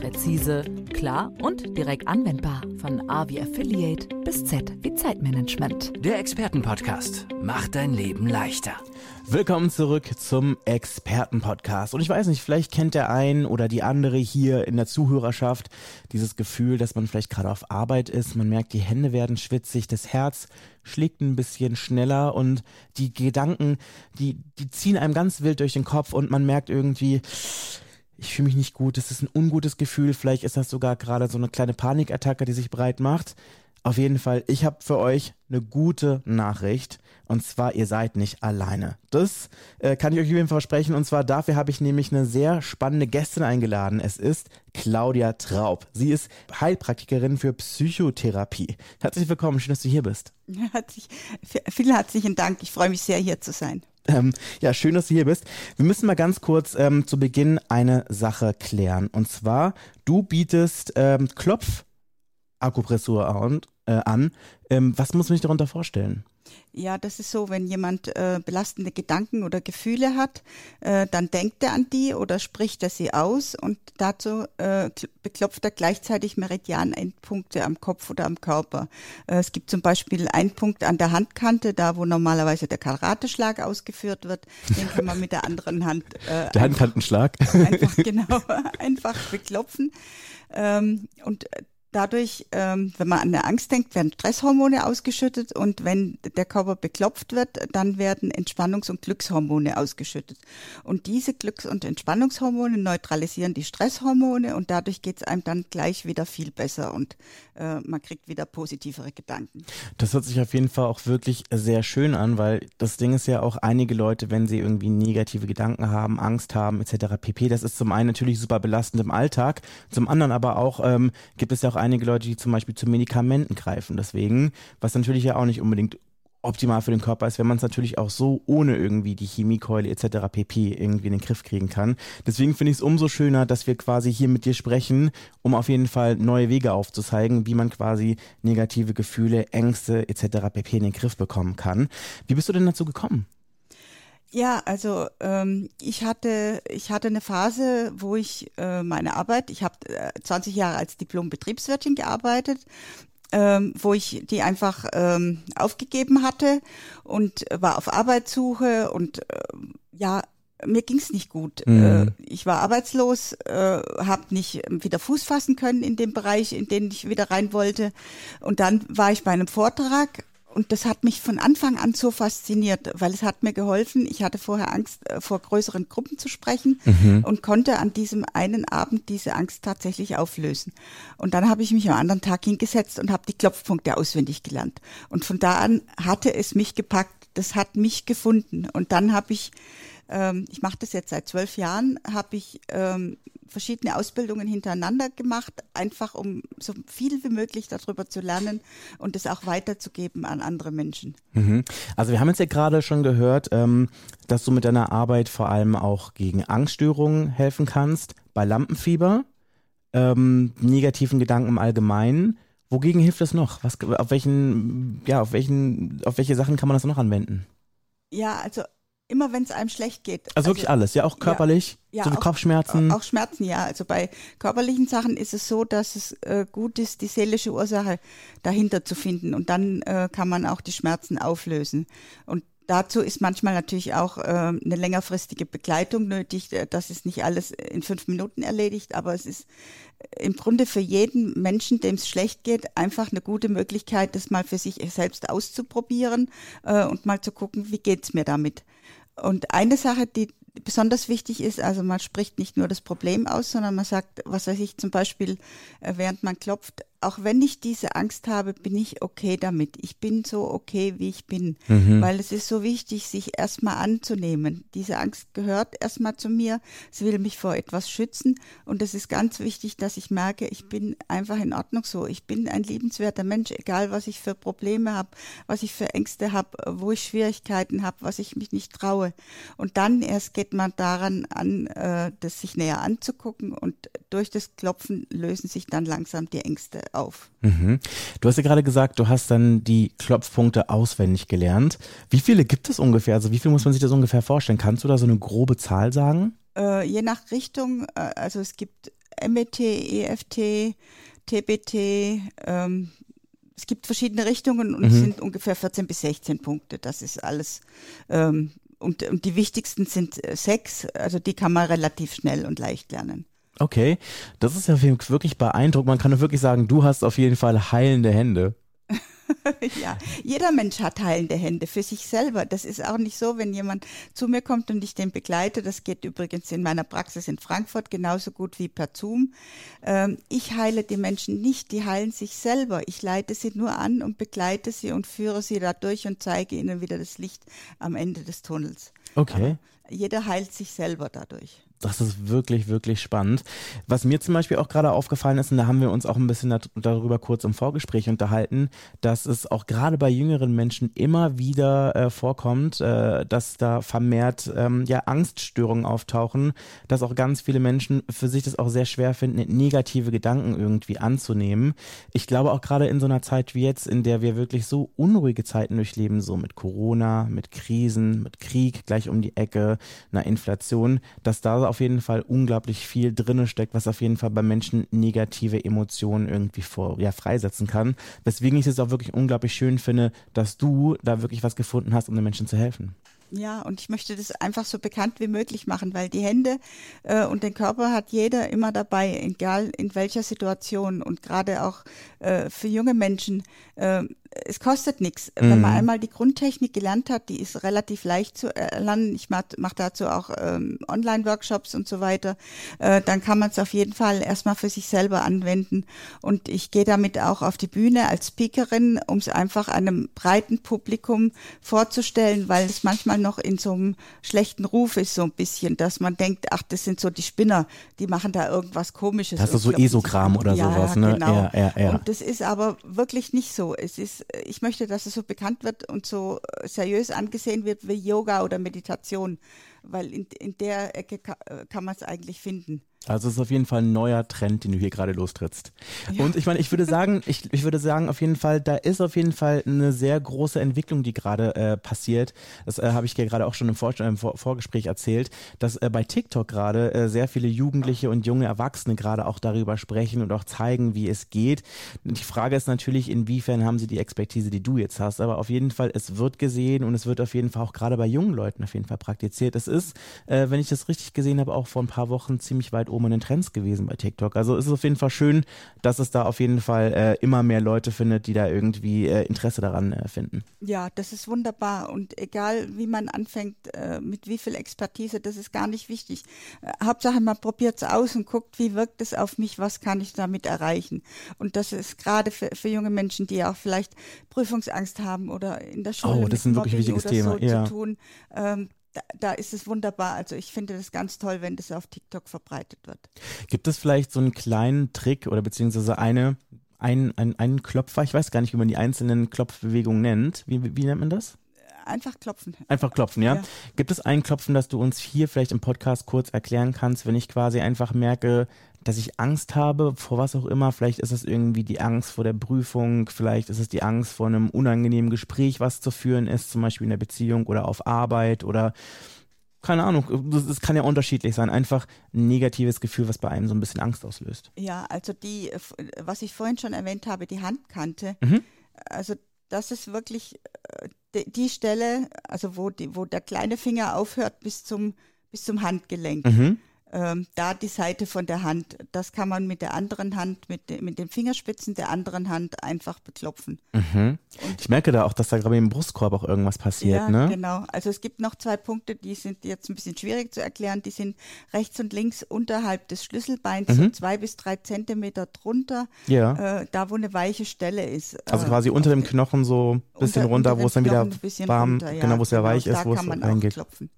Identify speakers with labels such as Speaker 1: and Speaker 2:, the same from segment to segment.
Speaker 1: Präzise, klar und direkt anwendbar. Von A wie Affiliate bis Z wie Zeitmanagement.
Speaker 2: Der Expertenpodcast macht dein Leben leichter.
Speaker 3: Willkommen zurück zum Expertenpodcast. Und ich weiß nicht, vielleicht kennt der ein oder die andere hier in der Zuhörerschaft dieses Gefühl, dass man vielleicht gerade auf Arbeit ist. Man merkt, die Hände werden schwitzig, das Herz schlägt ein bisschen schneller und die Gedanken, die, die ziehen einem ganz wild durch den Kopf und man merkt irgendwie, ich fühle mich nicht gut, das ist ein ungutes Gefühl, vielleicht ist das sogar gerade so eine kleine Panikattacke, die sich breit macht. Auf jeden Fall, ich habe für euch eine gute Nachricht. Und zwar, ihr seid nicht alleine. Das äh, kann ich euch Fall versprechen. Und zwar dafür habe ich nämlich eine sehr spannende Gästin eingeladen. Es ist Claudia Traub. Sie ist Heilpraktikerin für Psychotherapie. Herzlich willkommen, schön, dass du hier bist.
Speaker 4: Herzlich, vielen herzlichen Dank. Ich freue mich sehr, hier zu sein.
Speaker 3: Ähm, ja, schön, dass du hier bist. Wir müssen mal ganz kurz ähm, zu Beginn eine Sache klären. Und zwar, du bietest ähm, Klopf Akupressur an. Äh, an. Ähm, was muss man sich darunter vorstellen?
Speaker 4: Ja, das ist so, wenn jemand äh, belastende Gedanken oder Gefühle hat, äh, dann denkt er an die oder spricht er sie aus und dazu äh, beklopft er gleichzeitig Meridian-Endpunkte am Kopf oder am Körper. Äh, es gibt zum Beispiel einen Punkt an der Handkante, da wo normalerweise der Karateschlag ausgeführt wird, den kann man mit der anderen Hand.
Speaker 3: Äh, der Handkantenschlag.
Speaker 4: Einfach, genau, einfach beklopfen. Ähm, und dadurch, ähm, wenn man an der Angst denkt, werden Stresshormone ausgeschüttet und wenn der Körper beklopft wird, dann werden Entspannungs- und Glückshormone ausgeschüttet. Und diese Glücks- und Entspannungshormone neutralisieren die Stresshormone und dadurch geht es einem dann gleich wieder viel besser und äh, man kriegt wieder positivere Gedanken.
Speaker 3: Das hört sich auf jeden Fall auch wirklich sehr schön an, weil das Ding ist ja auch einige Leute, wenn sie irgendwie negative Gedanken haben, Angst haben etc. pp. Das ist zum einen natürlich super belastend im Alltag, zum anderen aber auch ähm, gibt es ja auch einige Leute, die zum Beispiel zu Medikamenten greifen. Deswegen, was natürlich ja auch nicht unbedingt optimal für den Körper ist, wenn man es natürlich auch so ohne irgendwie die Chemiekeule etc. pp. irgendwie in den Griff kriegen kann. Deswegen finde ich es umso schöner, dass wir quasi hier mit dir sprechen, um auf jeden Fall neue Wege aufzuzeigen, wie man quasi negative Gefühle, Ängste etc. pp. in den Griff bekommen kann. Wie bist du denn dazu gekommen?
Speaker 4: Ja, also ähm, ich hatte ich hatte eine Phase, wo ich äh, meine Arbeit, ich habe äh, 20 Jahre als Diplom-Betriebswirtin gearbeitet, ähm, wo ich die einfach ähm, aufgegeben hatte und war auf Arbeitssuche und äh, ja mir ging's nicht gut. Mhm. Äh, ich war arbeitslos, äh, habe nicht wieder Fuß fassen können in dem Bereich, in den ich wieder rein wollte. Und dann war ich bei einem Vortrag und das hat mich von Anfang an so fasziniert, weil es hat mir geholfen. Ich hatte vorher Angst, äh, vor größeren Gruppen zu sprechen mhm. und konnte an diesem einen Abend diese Angst tatsächlich auflösen. Und dann habe ich mich am anderen Tag hingesetzt und habe die Klopfpunkte auswendig gelernt. Und von da an hatte es mich gepackt. Das hat mich gefunden. Und dann habe ich ähm, ich mache das jetzt seit zwölf Jahren, habe ich ähm, verschiedene Ausbildungen hintereinander gemacht, einfach um so viel wie möglich darüber zu lernen und es auch weiterzugeben an andere Menschen.
Speaker 3: Mhm. Also wir haben jetzt ja gerade schon gehört, ähm, dass du mit deiner Arbeit vor allem auch gegen Angststörungen helfen kannst, bei Lampenfieber, ähm, negativen Gedanken im Allgemeinen. Wogegen hilft es noch? Was, auf welchen, ja, auf welchen, auf welche Sachen kann man das noch anwenden?
Speaker 4: Ja, also immer wenn es einem schlecht geht.
Speaker 3: Also, also, wirklich alles, ja, auch körperlich, ja, so auch, Kopfschmerzen.
Speaker 4: Auch Schmerzen, ja. Also bei körperlichen Sachen ist es so, dass es äh, gut ist, die seelische Ursache dahinter zu finden und dann äh, kann man auch die Schmerzen auflösen. Und dazu ist manchmal natürlich auch äh, eine längerfristige Begleitung nötig. Äh, das ist nicht alles in fünf Minuten erledigt, aber es ist im Grunde für jeden Menschen, dem es schlecht geht, einfach eine gute Möglichkeit, das mal für sich selbst auszuprobieren äh, und mal zu gucken, wie geht's mir damit. Und eine Sache, die besonders wichtig ist, also man spricht nicht nur das Problem aus, sondern man sagt, was weiß ich, zum Beispiel, äh, während man klopft, auch wenn ich diese Angst habe, bin ich okay damit. Ich bin so okay, wie ich bin. Mhm. Weil es ist so wichtig, sich erstmal anzunehmen. Diese Angst gehört erstmal zu mir. Sie will mich vor etwas schützen. Und es ist ganz wichtig, dass ich merke, ich bin einfach in Ordnung so. Ich bin ein liebenswerter Mensch, egal was ich für Probleme habe, was ich für Ängste habe, wo ich Schwierigkeiten habe, was ich mich nicht traue. Und dann erst geht man daran an, äh, das sich näher anzugucken und durch das Klopfen lösen sich dann langsam die Ängste auf.
Speaker 3: Mhm. Du hast ja gerade gesagt, du hast dann die Klopfpunkte auswendig gelernt. Wie viele gibt es ungefähr? Also wie viel muss man sich das ungefähr vorstellen? Kannst du da so eine grobe Zahl sagen?
Speaker 4: Äh, je nach Richtung, äh, also es gibt MET, EFT, TBT, ähm, es gibt verschiedene Richtungen und mhm. es sind ungefähr 14 bis 16 Punkte. Das ist alles. Ähm, und, und die wichtigsten sind äh, sechs, also die kann man relativ schnell und leicht lernen.
Speaker 3: Okay, das ist ja wirklich beeindruckend. Man kann wirklich sagen, du hast auf jeden Fall heilende Hände.
Speaker 4: ja, jeder Mensch hat heilende Hände für sich selber. Das ist auch nicht so, wenn jemand zu mir kommt und ich den begleite. Das geht übrigens in meiner Praxis in Frankfurt genauso gut wie per Zoom. Ähm, ich heile die Menschen nicht, die heilen sich selber. Ich leite sie nur an und begleite sie und führe sie dadurch und zeige ihnen wieder das Licht am Ende des Tunnels.
Speaker 3: Okay.
Speaker 4: Aber jeder heilt sich selber dadurch
Speaker 3: das ist wirklich, wirklich spannend. Was mir zum Beispiel auch gerade aufgefallen ist, und da haben wir uns auch ein bisschen darüber kurz im Vorgespräch unterhalten, dass es auch gerade bei jüngeren Menschen immer wieder äh, vorkommt, äh, dass da vermehrt ähm, ja Angststörungen auftauchen, dass auch ganz viele Menschen für sich das auch sehr schwer finden, negative Gedanken irgendwie anzunehmen. Ich glaube auch gerade in so einer Zeit wie jetzt, in der wir wirklich so unruhige Zeiten durchleben, so mit Corona, mit Krisen, mit Krieg gleich um die Ecke, einer Inflation, dass da auf jeden Fall unglaublich viel drinne steckt, was auf jeden Fall bei Menschen negative Emotionen irgendwie vor, ja, freisetzen kann. Weswegen ich es auch wirklich unglaublich schön finde, dass du da wirklich was gefunden hast, um den Menschen zu helfen.
Speaker 4: Ja, und ich möchte das einfach so bekannt wie möglich machen, weil die Hände äh, und den Körper hat jeder immer dabei, egal in welcher Situation und gerade auch äh, für junge Menschen. Äh, es kostet nichts. Mhm. Wenn man mhm. einmal die Grundtechnik gelernt hat, die ist relativ leicht zu erlernen. Ich mache mach dazu auch ähm, Online-Workshops und so weiter. Äh, dann kann man es auf jeden Fall erstmal für sich selber anwenden. Und ich gehe damit auch auf die Bühne als Speakerin, um es einfach einem breiten Publikum vorzustellen, weil es manchmal noch in so einem schlechten Ruf ist, so ein bisschen, dass man denkt, ach, das sind so die Spinner, die machen da irgendwas Komisches.
Speaker 3: Das ist so Esogramm oder ja, sowas, ne?
Speaker 4: Genau. Ja, ja, ja. Und das ist aber wirklich nicht so. Es ist ich möchte, dass es so bekannt wird und so seriös angesehen wird wie Yoga oder Meditation, weil in, in der Ecke kann, kann man es eigentlich finden.
Speaker 3: Also es ist auf jeden Fall ein neuer Trend, den du hier gerade lostrittst. Ja. Und ich meine, ich würde sagen, ich, ich würde sagen, auf jeden Fall, da ist auf jeden Fall eine sehr große Entwicklung, die gerade äh, passiert. Das äh, habe ich dir gerade auch schon im, Vor im Vor Vorgespräch erzählt, dass äh, bei TikTok gerade äh, sehr viele Jugendliche und junge Erwachsene gerade auch darüber sprechen und auch zeigen, wie es geht. Die Frage ist natürlich, inwiefern haben sie die Expertise, die du jetzt hast. Aber auf jeden Fall, es wird gesehen und es wird auf jeden Fall auch gerade bei jungen Leuten auf jeden Fall praktiziert. Es ist, äh, wenn ich das richtig gesehen habe, auch vor ein paar Wochen ziemlich weit oben in den Trends gewesen bei TikTok. Also es ist auf jeden Fall schön, dass es da auf jeden Fall äh, immer mehr Leute findet, die da irgendwie äh, Interesse daran äh, finden.
Speaker 4: Ja, das ist wunderbar und egal wie man anfängt, äh, mit wie viel Expertise, das ist gar nicht wichtig. Äh, Hauptsache man probiert es aus und guckt, wie wirkt es auf mich, was kann ich damit erreichen. Und das ist gerade für, für junge Menschen, die auch vielleicht Prüfungsangst haben oder in der Schule
Speaker 3: oh, das ist ein wirklich wichtiges Thema.
Speaker 4: So ja. zu tun. Ähm, da, ist es wunderbar. Also ich finde das ganz toll, wenn das auf TikTok verbreitet wird.
Speaker 3: Gibt es vielleicht so einen kleinen Trick oder beziehungsweise eine, ein, ein, einen Klopfer, ich weiß gar nicht, wie man die einzelnen Klopfbewegungen nennt. Wie, wie nennt man das?
Speaker 4: Einfach klopfen.
Speaker 3: Einfach klopfen, ja? ja? Gibt es ein Klopfen, das du uns hier vielleicht im Podcast kurz erklären kannst, wenn ich quasi einfach merke, dass ich Angst habe, vor was auch immer. Vielleicht ist es irgendwie die Angst vor der Prüfung, vielleicht ist es die Angst vor einem unangenehmen Gespräch, was zu führen ist, zum Beispiel in der Beziehung oder auf Arbeit oder keine Ahnung, es kann ja unterschiedlich sein. Einfach ein negatives Gefühl, was bei einem so ein bisschen Angst auslöst.
Speaker 4: Ja, also die, was ich vorhin schon erwähnt habe, die Handkante, mhm. also das ist wirklich äh, die Stelle, also wo, die, wo der kleine Finger aufhört bis zum, bis zum Handgelenk. Mhm ähm, da die Seite von der Hand. Das kann man mit der anderen Hand, mit, de, mit den Fingerspitzen der anderen Hand einfach beklopfen.
Speaker 3: Mhm. ich merke da auch, dass da gerade im Brustkorb auch irgendwas passiert. Ja, ne?
Speaker 4: genau. Also es gibt noch zwei Punkte, die sind jetzt ein bisschen schwierig zu erklären. Die sind rechts und links unterhalb des Schlüsselbeins, mhm. so zwei bis drei Zentimeter drunter, ja. äh, da wo eine weiche Stelle ist.
Speaker 3: Also äh, quasi unter dem Knochen so ein bisschen unter, runter, wo es dann wieder warm, runter, ja. genau, wo es ja genau, weich ist, wo es reingeht.
Speaker 4: Klopfen.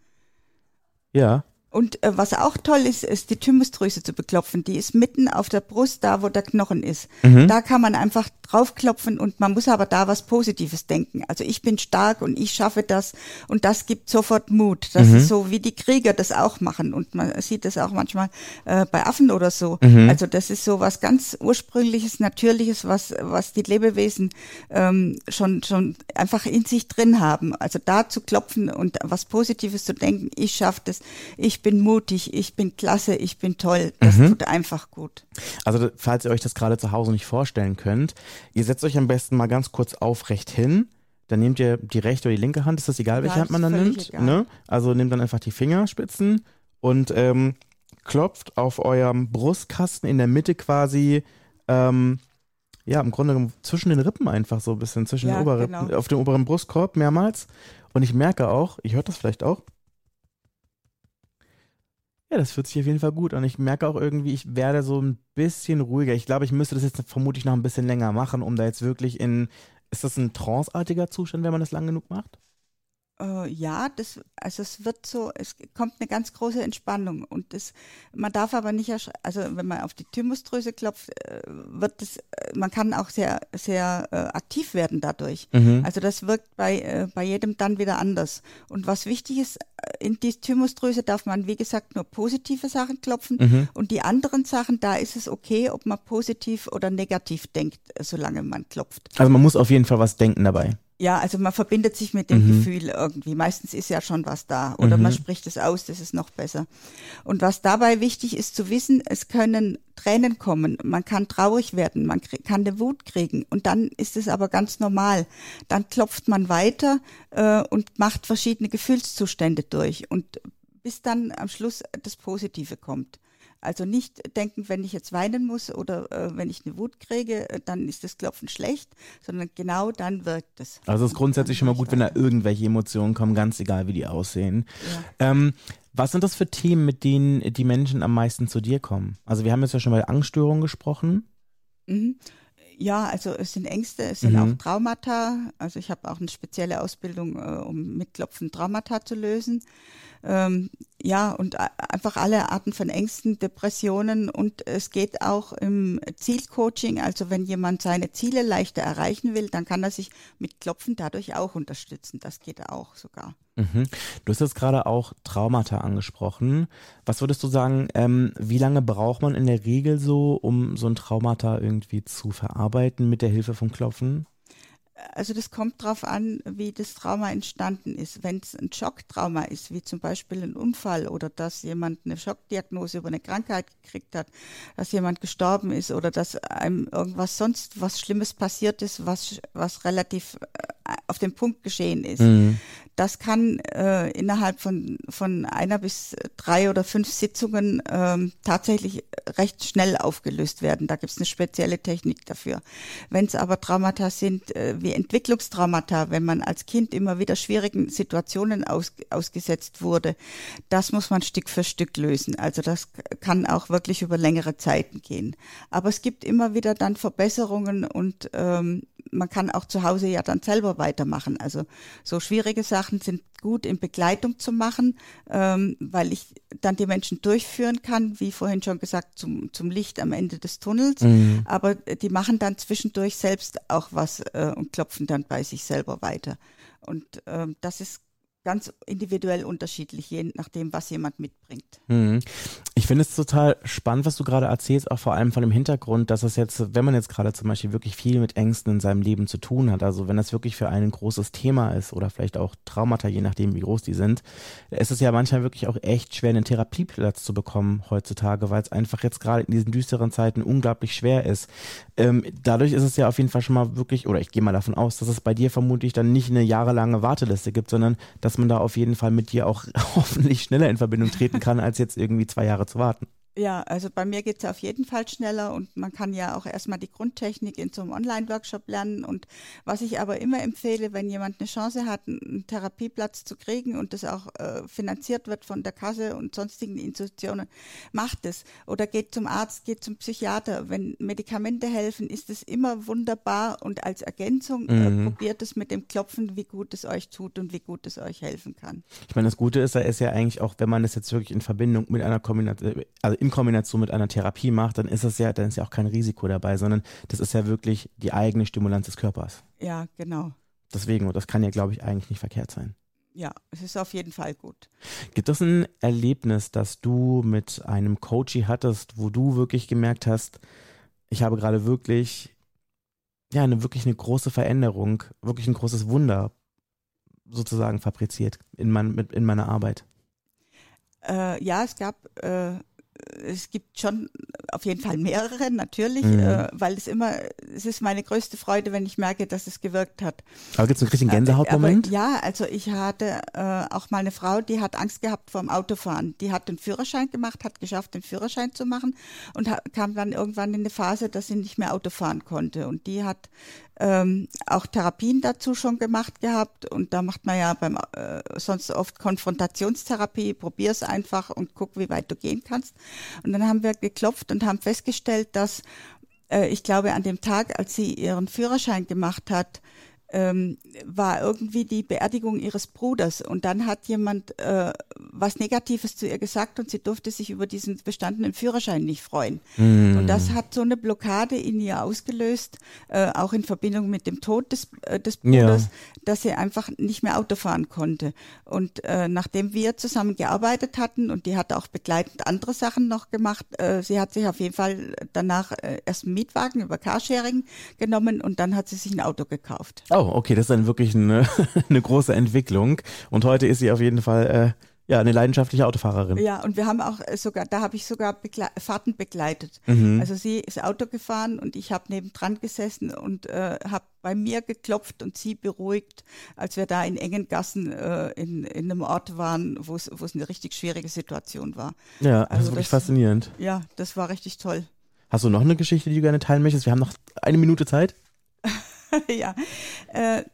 Speaker 3: Ja.
Speaker 4: Und äh, was auch toll ist, ist die Thymusdrüse zu beklopfen. Die ist mitten auf der Brust, da wo der Knochen ist. Mhm. Da kann man einfach draufklopfen und man muss aber da was Positives denken. Also ich bin stark und ich schaffe das und das gibt sofort Mut. Das mhm. ist so, wie die Krieger das auch machen und man sieht das auch manchmal äh, bei Affen oder so. Mhm. Also das ist so was ganz ursprüngliches, natürliches, was was die Lebewesen ähm, schon schon einfach in sich drin haben. Also da zu klopfen und was Positives zu denken. Ich schaffe das. Ich ich bin mutig, ich bin klasse, ich bin toll. Das mhm. tut einfach gut.
Speaker 3: Also falls ihr euch das gerade zu Hause nicht vorstellen könnt, ihr setzt euch am besten mal ganz kurz aufrecht hin. Dann nehmt ihr die rechte oder die linke Hand, ist das egal, welche ja, Hand man dann nimmt. Ne? Also nehmt dann einfach die Fingerspitzen und ähm, klopft auf eurem Brustkasten in der Mitte quasi ähm, ja, im Grunde zwischen den Rippen einfach so ein bisschen, zwischen ja, den Oberrippen, genau. auf dem oberen Brustkorb mehrmals. Und ich merke auch, ich höre das vielleicht auch, ja, das fühlt sich auf jeden Fall gut an. Ich merke auch irgendwie, ich werde so ein bisschen ruhiger. Ich glaube, ich müsste das jetzt vermutlich noch ein bisschen länger machen, um da jetzt wirklich in. Ist das ein tranceartiger Zustand, wenn man das lang genug macht?
Speaker 4: Äh, ja, das, also es wird so, es kommt eine ganz große Entspannung und das, man darf aber nicht, also wenn man auf die Thymusdrüse klopft, äh, wird das, äh, man kann auch sehr, sehr äh, aktiv werden dadurch. Mhm. Also das wirkt bei, äh, bei jedem dann wieder anders. Und was wichtig ist, äh, in die Thymusdrüse darf man, wie gesagt, nur positive Sachen klopfen mhm. und die anderen Sachen, da ist es okay, ob man positiv oder negativ denkt, solange man klopft.
Speaker 3: Also man muss auf jeden Fall was denken dabei.
Speaker 4: Ja, also man verbindet sich mit dem mhm. Gefühl irgendwie. Meistens ist ja schon was da. Oder mhm. man spricht es aus, das ist noch besser. Und was dabei wichtig ist zu wissen, es können Tränen kommen, man kann traurig werden, man kann eine Wut kriegen. Und dann ist es aber ganz normal. Dann klopft man weiter äh, und macht verschiedene Gefühlszustände durch. Und bis dann am Schluss das Positive kommt. Also nicht denken, wenn ich jetzt weinen muss oder äh, wenn ich eine Wut kriege, äh, dann ist das Klopfen schlecht, sondern genau dann wirkt es.
Speaker 3: Also es ist grundsätzlich schon mal gut, wenn da irgendwelche Emotionen kommen, ganz egal, wie die aussehen. Ja. Ähm, was sind das für Themen, mit denen die Menschen am meisten zu dir kommen? Also wir haben jetzt ja schon bei Angststörungen gesprochen.
Speaker 4: Mhm. Ja, also es sind Ängste, es sind mhm. auch Traumata. Also ich habe auch eine spezielle Ausbildung, äh, um mit Klopfen Traumata zu lösen ähm, ja, und einfach alle Arten von Ängsten, Depressionen und es geht auch im Zielcoaching, also wenn jemand seine Ziele leichter erreichen will, dann kann er sich mit Klopfen dadurch auch unterstützen. Das geht auch sogar.
Speaker 3: Mhm. Du hast jetzt gerade auch Traumata angesprochen. Was würdest du sagen, ähm, wie lange braucht man in der Regel so, um so ein Traumata irgendwie zu verarbeiten mit der Hilfe von Klopfen?
Speaker 4: also das kommt darauf an, wie das Trauma entstanden ist. Wenn es ein Schocktrauma ist, wie zum Beispiel ein Unfall oder dass jemand eine Schockdiagnose über eine Krankheit gekriegt hat, dass jemand gestorben ist oder dass einem irgendwas sonst was Schlimmes passiert ist, was, was relativ äh, auf den Punkt geschehen ist, mhm. Das kann äh, innerhalb von, von einer bis drei oder fünf Sitzungen ähm, tatsächlich recht schnell aufgelöst werden. Da gibt es eine spezielle Technik dafür. Wenn es aber Traumata sind äh, wie Entwicklungstraumata, wenn man als Kind immer wieder schwierigen Situationen aus, ausgesetzt wurde, das muss man Stück für Stück lösen. Also das kann auch wirklich über längere Zeiten gehen. Aber es gibt immer wieder dann Verbesserungen und ähm, man kann auch zu Hause ja dann selber weitermachen. Also so schwierige Sachen sind gut in Begleitung zu machen, ähm, weil ich dann die Menschen durchführen kann, wie vorhin schon gesagt, zum, zum Licht am Ende des Tunnels. Mhm. Aber die machen dann zwischendurch selbst auch was äh, und klopfen dann bei sich selber weiter. Und ähm, das ist ganz individuell unterschiedlich, je nachdem, was jemand mitbringt.
Speaker 3: Mhm. Ich finde es total spannend, was du gerade erzählst, auch vor allem von dem Hintergrund, dass es jetzt, wenn man jetzt gerade zum Beispiel wirklich viel mit Ängsten in seinem Leben zu tun hat, also wenn das wirklich für einen ein großes Thema ist oder vielleicht auch Traumata, je nachdem, wie groß die sind, ist es ja manchmal wirklich auch echt schwer, einen Therapieplatz zu bekommen heutzutage, weil es einfach jetzt gerade in diesen düsteren Zeiten unglaublich schwer ist. Ähm, dadurch ist es ja auf jeden Fall schon mal wirklich, oder ich gehe mal davon aus, dass es bei dir vermutlich dann nicht eine jahrelange Warteliste gibt, sondern dass man da auf jeden Fall mit dir auch hoffentlich schneller in Verbindung treten kann, als jetzt irgendwie zwei Jahre zu warten.
Speaker 4: Ja, also bei mir geht es auf jeden Fall schneller und man kann ja auch erstmal die Grundtechnik in so einem Online-Workshop lernen. Und was ich aber immer empfehle, wenn jemand eine Chance hat, einen Therapieplatz zu kriegen und das auch äh, finanziert wird von der Kasse und sonstigen Institutionen, macht es. Oder geht zum Arzt, geht zum Psychiater. Wenn Medikamente helfen, ist es immer wunderbar und als Ergänzung äh,
Speaker 3: Mhm.
Speaker 4: probiert es mit dem Klopfen, wie gut es euch tut und wie gut es euch helfen kann.
Speaker 3: Ich meine, das Gute ist, da ist ja eigentlich auch, wenn man das jetzt wirklich in Verbindung mit einer Kombination, also in Kombination mit einer Therapie macht, dann ist es ja, dann ist ja auch kein Risiko dabei, sondern das ist ja wirklich die eigene Stimulanz des Körpers.
Speaker 4: Ja, genau.
Speaker 3: Deswegen, und das kann ja, glaube ich, eigentlich nicht verkehrt sein.
Speaker 4: Ja, es ist auf jeden Fall gut.
Speaker 3: Gibt es ein Erlebnis, das du mit einem Coachie hattest, wo du wirklich gemerkt hast, ich habe gerade wirklich, ja, eine wirklich eine große Veränderung, wirklich ein großes Wunder sozusagen fabriziert in, mein, in meiner Arbeit?
Speaker 4: Äh, ja, es gab, äh, es gibt schon auf jeden Fall mehrere, natürlich,
Speaker 3: Mhm.
Speaker 4: äh, weil es immer, es ist meine größte Freude, wenn ich merke, dass es gewirkt hat.
Speaker 3: Aber gibt es einen richtigen Gänsehautmoment?
Speaker 4: Aber, ja, also ich hatte äh, auch mal eine Frau, die hat Angst gehabt vor dem Autofahren. Die hat den Führerschein gemacht, hat geschafft, den Führerschein zu machen und kam dann irgendwann in eine Phase, dass sie nicht mehr Auto fahren konnte. Und die hat ähm, auch Therapien dazu schon gemacht gehabt. Und da macht man ja beim äh, sonst oft Konfrontationstherapie, probier's einfach und guck, wie weit du gehen kannst. Und dann haben wir geklopft und haben festgestellt, dass äh, ich glaube, an dem Tag, als sie ihren Führerschein gemacht hat, ähm, war irgendwie die Beerdigung ihres Bruders und dann hat jemand äh, was Negatives zu ihr gesagt und sie durfte sich über diesen bestandenen Führerschein nicht freuen.
Speaker 3: Mm.
Speaker 4: Und das hat so eine Blockade in ihr ausgelöst, äh, auch in Verbindung mit dem Tod des, äh, des
Speaker 3: Ja.
Speaker 4: Bruders, dass sie einfach nicht mehr Auto fahren konnte. Und äh, nachdem wir zusammen gearbeitet hatten und die hat auch begleitend andere Sachen noch gemacht, äh, sie hat sich auf jeden Fall danach äh, erst einen Mietwagen über Carsharing genommen und dann hat sie sich ein Auto gekauft.
Speaker 3: Oh, okay, das ist dann wirklich eine, eine große Entwicklung. Und heute ist sie auf jeden Fall äh, ja eine leidenschaftliche Autofahrerin.
Speaker 4: Ja, und wir haben auch äh, sogar, da habe ich sogar Begle Fahrten begleitet.
Speaker 3: Mhm.
Speaker 4: Also sie ist Auto gefahren und ich habe nebendran gesessen und äh, habe bei mir geklopft und sie beruhigt, als wir da in engen Gassen äh, in, in einem Ort waren, wo es eine richtig schwierige Situation war.
Speaker 3: Ja, das
Speaker 4: Also
Speaker 3: ist wirklich
Speaker 4: das-
Speaker 3: faszinierend.
Speaker 4: Ja, das war richtig toll.
Speaker 3: Hast du noch eine Geschichte, die du gerne teilen möchtest? Wir haben noch eine Minute Zeit.
Speaker 4: ja, äh,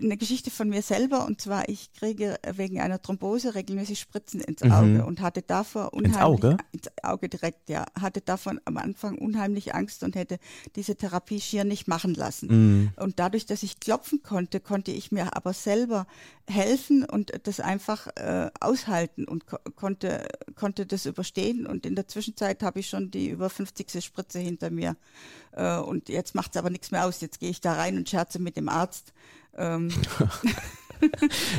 Speaker 4: eine Geschichte von mir selber und zwar ich kriege wegen einer Thrombose regelmäßig Spritzen ins
Speaker 3: Mhm.
Speaker 4: Auge und hatte davor unheimlich
Speaker 3: Auge?
Speaker 4: ins Auge direkt ja hatte davon am Anfang unheimlich Angst und hätte diese Therapie schier nicht machen lassen
Speaker 3: Mhm.
Speaker 4: und dadurch dass ich klopfen konnte konnte ich mir aber selber helfen und das einfach äh, aushalten und ko konnte konnte das überstehen und in der Zwischenzeit habe ich schon die über 50. Spritze hinter mir und jetzt macht es aber nichts mehr aus. Jetzt gehe ich da rein und scherze mit dem Arzt. Ähm,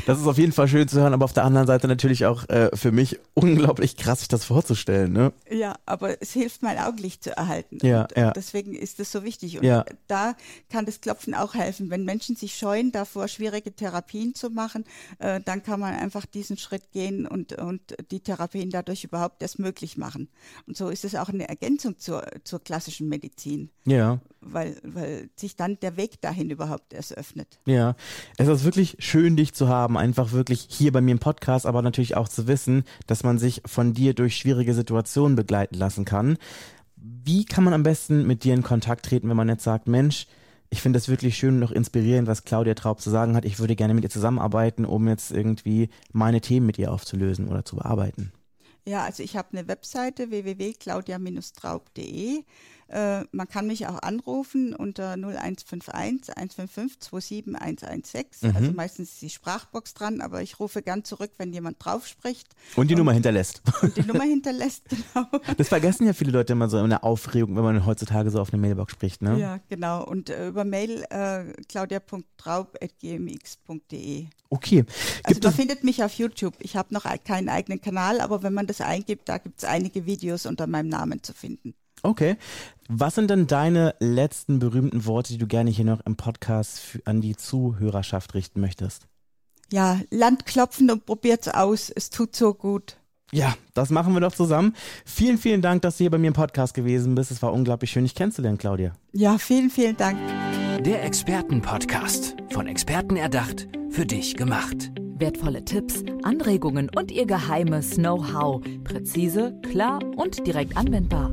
Speaker 3: Das ist auf jeden Fall schön zu hören, aber auf der anderen Seite natürlich auch äh, für mich unglaublich krass, sich das vorzustellen. Ne?
Speaker 4: Ja, aber es hilft, mein Augenlicht zu erhalten.
Speaker 3: Ja,
Speaker 4: und
Speaker 3: ja.
Speaker 4: deswegen ist es so wichtig. Und
Speaker 3: Ja.
Speaker 4: da kann das Klopfen auch helfen. Wenn Menschen sich scheuen, davor schwierige Therapien zu machen, äh, dann kann man einfach diesen Schritt gehen und, und die Therapien dadurch überhaupt erst möglich machen. Und so ist es auch eine Ergänzung zur, zur klassischen Medizin,
Speaker 3: Ja,
Speaker 4: weil, weil sich dann der Weg dahin überhaupt erst öffnet.
Speaker 3: ja. Es ist wirklich schön, dich zu haben, einfach wirklich hier bei mir im Podcast, aber natürlich auch zu wissen, dass man sich von dir durch schwierige Situationen begleiten lassen kann. Wie kann man am besten mit dir in Kontakt treten, wenn man jetzt sagt, Mensch, ich finde das wirklich schön und auch inspirierend, was Claudia Traub zu sagen hat. Ich würde gerne mit ihr zusammenarbeiten, um jetzt irgendwie meine Themen mit ihr aufzulösen oder zu bearbeiten.
Speaker 4: Ja, also ich habe eine Webseite www.claudia-traub.de. Äh, man kann mich auch anrufen unter 0151 155 27 116. Also
Speaker 3: Mhm.
Speaker 4: meistens ist die Sprachbox dran, aber ich rufe gern zurück, wenn jemand drauf spricht
Speaker 3: Und die Nummer hinterlässt.
Speaker 4: und die Nummer hinterlässt. Genau.
Speaker 3: Das vergessen ja viele Leute immer so in der Aufregung, wenn man heutzutage so auf eine Mailbox spricht, ne?
Speaker 4: Ja, genau. Und äh, über Mail äh, claudia.traub.gmx.de.
Speaker 3: Okay.
Speaker 4: Also
Speaker 3: Gibt
Speaker 4: man
Speaker 3: es,
Speaker 4: findet mich auf YouTube. Ich habe noch keinen eigenen Kanal, aber wenn man das eingibt, da gibt es einige Videos unter meinem Namen zu finden.
Speaker 3: Okay. Was sind denn deine letzten berühmten Worte, die du gerne hier noch im Podcast für, an die Zuhörerschaft richten möchtest?
Speaker 4: Ja, Land klopfen und probiert's aus. Es tut so gut.
Speaker 3: Ja, das machen wir doch zusammen. Vielen, vielen Dank, dass du hier bei mir im Podcast gewesen bist. Es war unglaublich schön, dich kennenzulernen, Claudia.
Speaker 4: Ja, vielen, vielen Dank.
Speaker 2: Der Expertenpodcast. Von Experten erdacht, für dich gemacht.
Speaker 1: Wertvolle Tipps, Anregungen und ihr geheimes Know-how. Präzise, klar und direkt anwendbar.